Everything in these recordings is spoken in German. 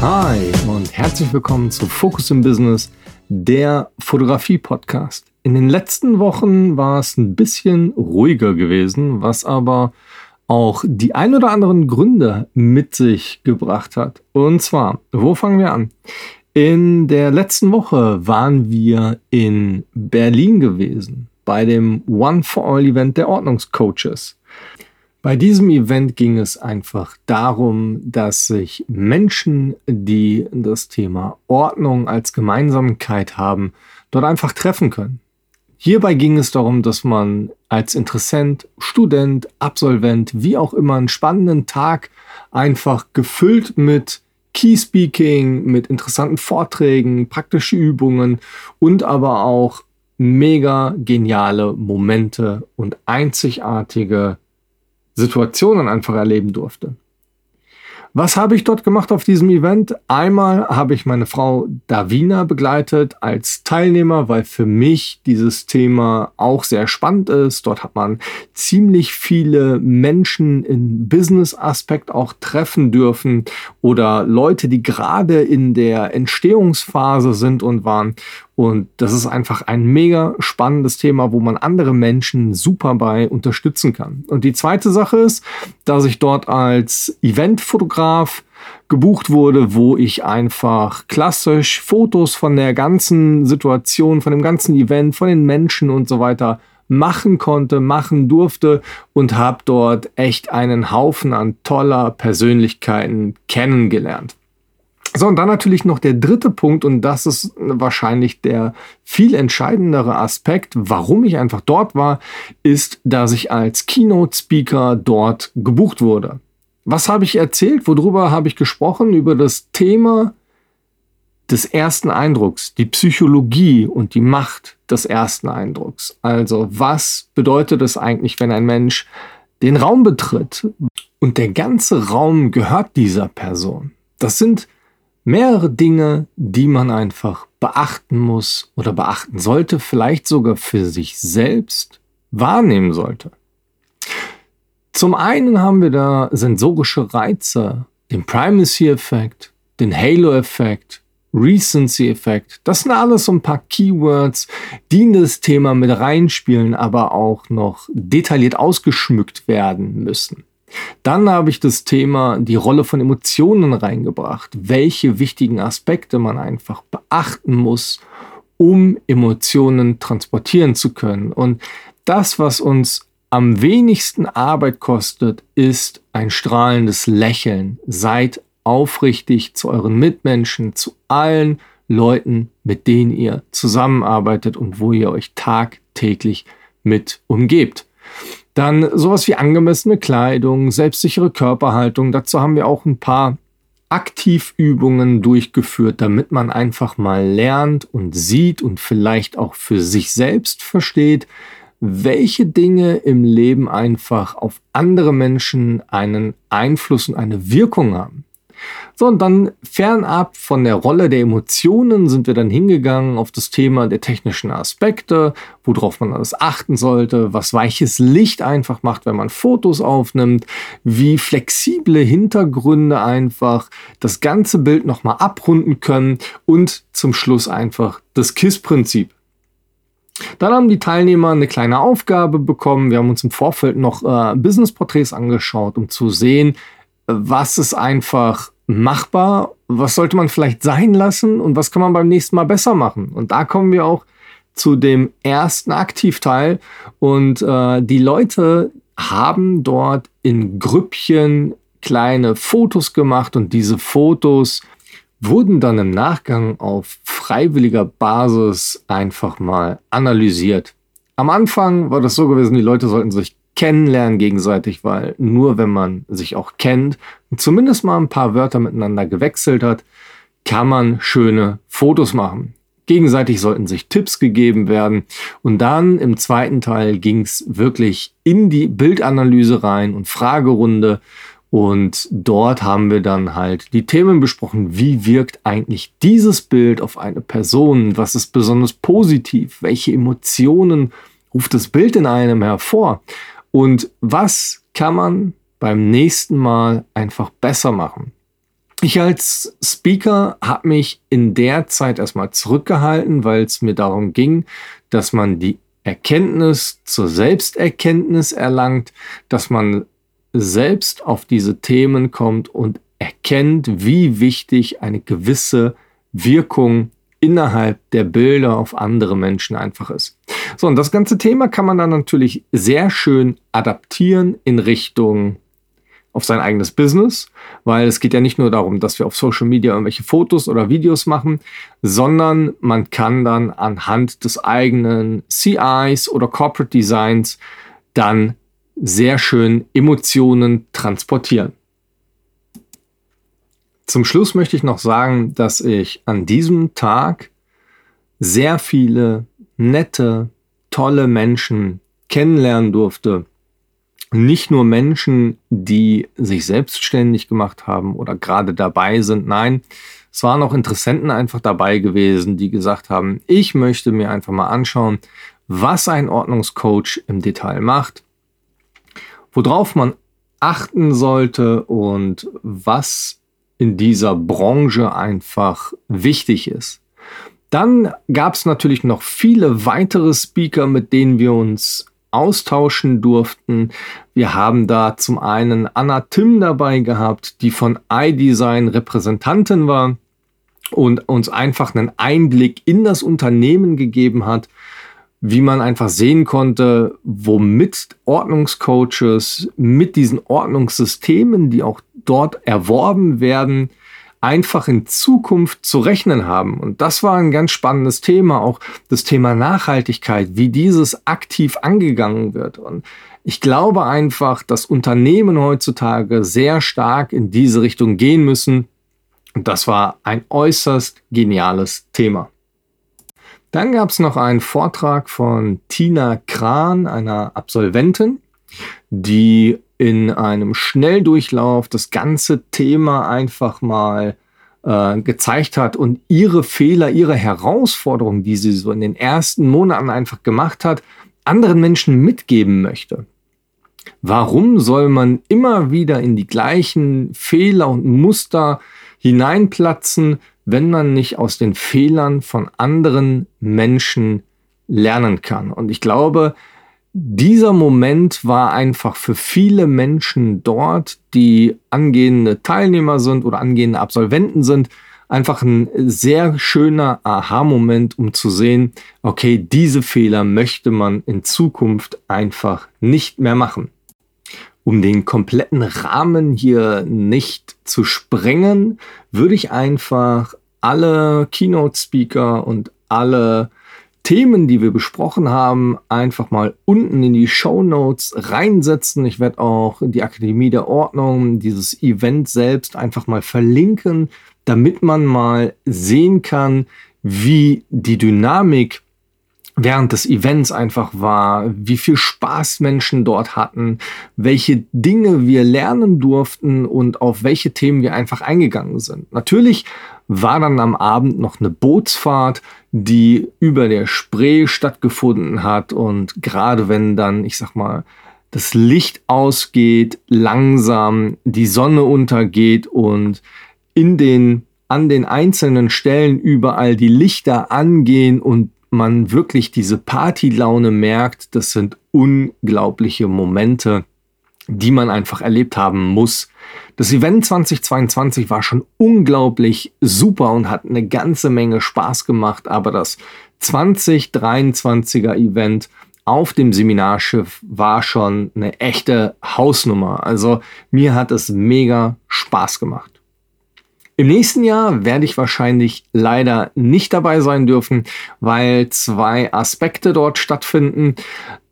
Hi und herzlich willkommen zu Focus im Business, der Fotografie-Podcast. In den letzten Wochen war es ein bisschen ruhiger gewesen, was aber auch die ein oder anderen Gründe mit sich gebracht hat. Und zwar, wo fangen wir an? In der letzten Woche waren wir in Berlin gewesen bei dem One for All Event der Ordnungscoaches. Bei diesem Event ging es einfach darum, dass sich Menschen, die das Thema Ordnung als Gemeinsamkeit haben, dort einfach treffen können. Hierbei ging es darum, dass man als Interessent, Student, Absolvent, wie auch immer einen spannenden Tag einfach gefüllt mit Key Speaking, mit interessanten Vorträgen, praktische Übungen und aber auch mega geniale Momente und einzigartige Situationen einfach erleben durfte. Was habe ich dort gemacht auf diesem Event? Einmal habe ich meine Frau Davina begleitet als Teilnehmer, weil für mich dieses Thema auch sehr spannend ist. Dort hat man ziemlich viele Menschen im Business-Aspekt auch treffen dürfen oder Leute, die gerade in der Entstehungsphase sind und waren. Und das ist einfach ein mega spannendes Thema, wo man andere Menschen super bei unterstützen kann. Und die zweite Sache ist, dass ich dort als Eventfotograf gebucht wurde, wo ich einfach klassisch Fotos von der ganzen Situation, von dem ganzen Event, von den Menschen und so weiter machen konnte, machen durfte und habe dort echt einen Haufen an toller Persönlichkeiten kennengelernt. So, und dann natürlich noch der dritte Punkt, und das ist wahrscheinlich der viel entscheidendere Aspekt, warum ich einfach dort war, ist, dass ich als Keynote-Speaker dort gebucht wurde. Was habe ich erzählt? Worüber habe ich gesprochen? Über das Thema des ersten Eindrucks, die Psychologie und die Macht des ersten Eindrucks. Also, was bedeutet es eigentlich, wenn ein Mensch den Raum betritt und der ganze Raum gehört dieser Person? Das sind mehrere Dinge, die man einfach beachten muss oder beachten sollte, vielleicht sogar für sich selbst wahrnehmen sollte. Zum einen haben wir da sensorische Reize, den Primacy-Effekt, den Halo-Effekt, Recency-Effekt. Das sind alles so ein paar Keywords, die in das Thema mit reinspielen, aber auch noch detailliert ausgeschmückt werden müssen. Dann habe ich das Thema die Rolle von Emotionen reingebracht, welche wichtigen Aspekte man einfach beachten muss, um Emotionen transportieren zu können. Und das, was uns am wenigsten Arbeit kostet, ist ein strahlendes Lächeln. Seid aufrichtig zu euren Mitmenschen, zu allen Leuten, mit denen ihr zusammenarbeitet und wo ihr euch tagtäglich mit umgebt. Dann sowas wie angemessene Kleidung, selbstsichere Körperhaltung. Dazu haben wir auch ein paar Aktivübungen durchgeführt, damit man einfach mal lernt und sieht und vielleicht auch für sich selbst versteht, welche Dinge im Leben einfach auf andere Menschen einen Einfluss und eine Wirkung haben. So, und dann fernab von der Rolle der Emotionen sind wir dann hingegangen auf das Thema der technischen Aspekte, worauf man alles achten sollte, was weiches Licht einfach macht, wenn man Fotos aufnimmt, wie flexible Hintergründe einfach das ganze Bild nochmal abrunden können und zum Schluss einfach das KISS-Prinzip. Dann haben die Teilnehmer eine kleine Aufgabe bekommen. Wir haben uns im Vorfeld noch äh, Business-Porträts angeschaut, um zu sehen, was ist einfach machbar, was sollte man vielleicht sein lassen und was kann man beim nächsten Mal besser machen. Und da kommen wir auch zu dem ersten Aktivteil und äh, die Leute haben dort in Grüppchen kleine Fotos gemacht und diese Fotos wurden dann im Nachgang auf freiwilliger Basis einfach mal analysiert. Am Anfang war das so gewesen, die Leute sollten sich kennenlernen gegenseitig, weil nur wenn man sich auch kennt und zumindest mal ein paar Wörter miteinander gewechselt hat, kann man schöne Fotos machen. Gegenseitig sollten sich Tipps gegeben werden. Und dann im zweiten Teil ging es wirklich in die Bildanalyse rein und Fragerunde. Und dort haben wir dann halt die Themen besprochen. Wie wirkt eigentlich dieses Bild auf eine Person? Was ist besonders positiv? Welche Emotionen ruft das Bild in einem hervor? Und was kann man beim nächsten Mal einfach besser machen? Ich als Speaker habe mich in der Zeit erstmal zurückgehalten, weil es mir darum ging, dass man die Erkenntnis zur Selbsterkenntnis erlangt, dass man selbst auf diese Themen kommt und erkennt, wie wichtig eine gewisse Wirkung innerhalb der Bilder auf andere Menschen einfach ist. So, und das ganze Thema kann man dann natürlich sehr schön adaptieren in Richtung auf sein eigenes Business, weil es geht ja nicht nur darum, dass wir auf Social Media irgendwelche Fotos oder Videos machen, sondern man kann dann anhand des eigenen CIs oder Corporate Designs dann sehr schön Emotionen transportieren. Zum Schluss möchte ich noch sagen, dass ich an diesem Tag sehr viele nette, tolle Menschen kennenlernen durfte. Nicht nur Menschen, die sich selbstständig gemacht haben oder gerade dabei sind. Nein, es waren auch Interessenten einfach dabei gewesen, die gesagt haben, ich möchte mir einfach mal anschauen, was ein Ordnungscoach im Detail macht, worauf man achten sollte und was in dieser Branche einfach wichtig ist. Dann gab es natürlich noch viele weitere Speaker, mit denen wir uns austauschen durften. Wir haben da zum einen Anna Tim dabei gehabt, die von iDesign Repräsentantin war und uns einfach einen Einblick in das Unternehmen gegeben hat, wie man einfach sehen konnte, womit Ordnungscoaches mit diesen Ordnungssystemen, die auch dort erworben werden, einfach in Zukunft zu rechnen haben. Und das war ein ganz spannendes Thema, auch das Thema Nachhaltigkeit, wie dieses aktiv angegangen wird. Und ich glaube einfach, dass Unternehmen heutzutage sehr stark in diese Richtung gehen müssen. Und das war ein äußerst geniales Thema. Dann gab es noch einen Vortrag von Tina Kran, einer Absolventin, die in einem Schnelldurchlauf das ganze Thema einfach mal äh, gezeigt hat und ihre Fehler, ihre Herausforderungen, die sie so in den ersten Monaten einfach gemacht hat, anderen Menschen mitgeben möchte. Warum soll man immer wieder in die gleichen Fehler und Muster hineinplatzen, wenn man nicht aus den Fehlern von anderen Menschen lernen kann? Und ich glaube, dieser Moment war einfach für viele Menschen dort, die angehende Teilnehmer sind oder angehende Absolventen sind, einfach ein sehr schöner Aha-Moment, um zu sehen, okay, diese Fehler möchte man in Zukunft einfach nicht mehr machen. Um den kompletten Rahmen hier nicht zu sprengen, würde ich einfach alle Keynote-Speaker und alle Themen, die wir besprochen haben, einfach mal unten in die Show Notes reinsetzen. Ich werde auch die Akademie der Ordnung, dieses Event selbst einfach mal verlinken, damit man mal sehen kann, wie die Dynamik während des Events einfach war, wie viel Spaß Menschen dort hatten, welche Dinge wir lernen durften und auf welche Themen wir einfach eingegangen sind. Natürlich war dann am Abend noch eine Bootsfahrt, die über der Spree stattgefunden hat und gerade wenn dann, ich sag mal, das Licht ausgeht, langsam die Sonne untergeht und in den an den einzelnen Stellen überall die Lichter angehen und man wirklich diese Partylaune merkt, das sind unglaubliche Momente, die man einfach erlebt haben muss. Das Event 2022 war schon unglaublich super und hat eine ganze Menge Spaß gemacht, aber das 2023er Event auf dem Seminarschiff war schon eine echte Hausnummer. Also mir hat es mega Spaß gemacht. Im nächsten Jahr werde ich wahrscheinlich leider nicht dabei sein dürfen, weil zwei Aspekte dort stattfinden.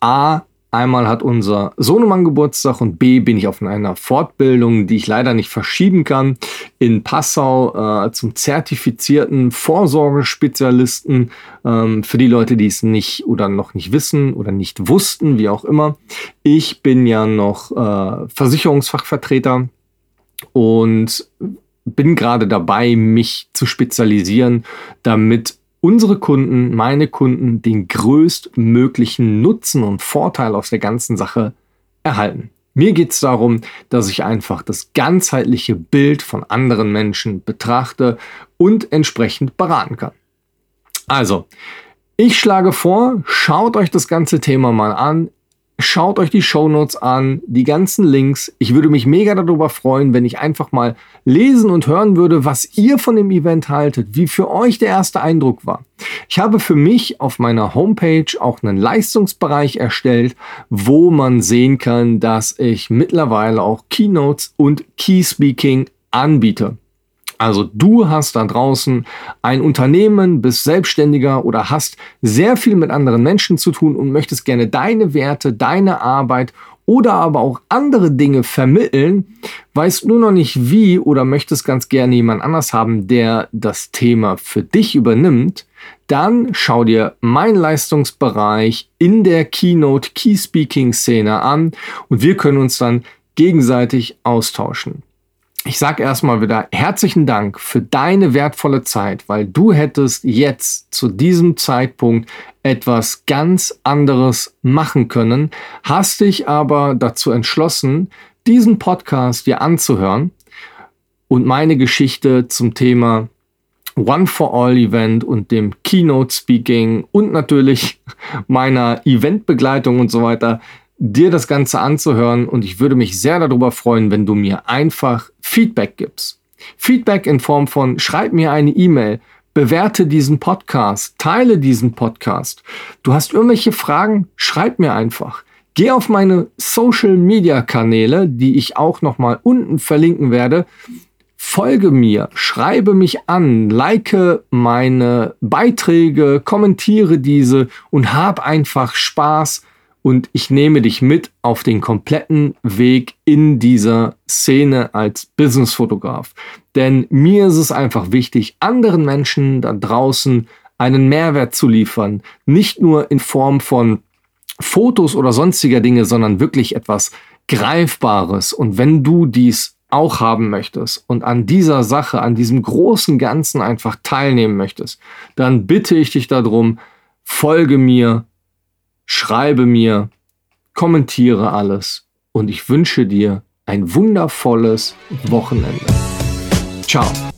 A, einmal hat unser Sohnemann Geburtstag und B, bin ich auf einer Fortbildung, die ich leider nicht verschieben kann, in Passau äh, zum zertifizierten Vorsorgespezialisten. Ähm, für die Leute, die es nicht oder noch nicht wissen oder nicht wussten, wie auch immer. Ich bin ja noch äh, Versicherungsfachvertreter und bin gerade dabei, mich zu spezialisieren, damit unsere Kunden, meine Kunden, den größtmöglichen Nutzen und Vorteil aus der ganzen Sache erhalten. Mir geht es darum, dass ich einfach das ganzheitliche Bild von anderen Menschen betrachte und entsprechend beraten kann. Also, ich schlage vor, schaut euch das ganze Thema mal an. Schaut euch die Shownotes an, die ganzen Links. Ich würde mich mega darüber freuen, wenn ich einfach mal lesen und hören würde, was ihr von dem Event haltet, wie für euch der erste Eindruck war. Ich habe für mich auf meiner Homepage auch einen Leistungsbereich erstellt, wo man sehen kann, dass ich mittlerweile auch Keynotes und Key Speaking anbiete. Also du hast da draußen ein Unternehmen, bist selbstständiger oder hast sehr viel mit anderen Menschen zu tun und möchtest gerne deine Werte, deine Arbeit oder aber auch andere Dinge vermitteln, weißt nur noch nicht wie oder möchtest ganz gerne jemand anders haben, der das Thema für dich übernimmt, dann schau dir meinen Leistungsbereich in der Keynote Key Speaking Szene an und wir können uns dann gegenseitig austauschen. Ich sage erstmal wieder herzlichen Dank für deine wertvolle Zeit, weil du hättest jetzt zu diesem Zeitpunkt etwas ganz anderes machen können, hast dich aber dazu entschlossen, diesen Podcast dir anzuhören und meine Geschichte zum Thema One for All Event und dem Keynote Speaking und natürlich meiner Eventbegleitung und so weiter dir das Ganze anzuhören und ich würde mich sehr darüber freuen, wenn du mir einfach Feedback gibst. Feedback in Form von schreib mir eine E-Mail, bewerte diesen Podcast, teile diesen Podcast. Du hast irgendwelche Fragen, schreib mir einfach. Geh auf meine Social Media Kanäle, die ich auch nochmal unten verlinken werde. Folge mir, schreibe mich an, like meine Beiträge, kommentiere diese und hab einfach Spaß und ich nehme dich mit auf den kompletten Weg in dieser Szene als Businessfotograf. Denn mir ist es einfach wichtig, anderen Menschen da draußen einen Mehrwert zu liefern. Nicht nur in Form von Fotos oder sonstiger Dinge, sondern wirklich etwas Greifbares. Und wenn du dies auch haben möchtest und an dieser Sache, an diesem großen Ganzen einfach teilnehmen möchtest, dann bitte ich dich darum, folge mir, schreibe mir, kommentiere alles und ich wünsche dir ein wundervolles Wochenende. Ciao.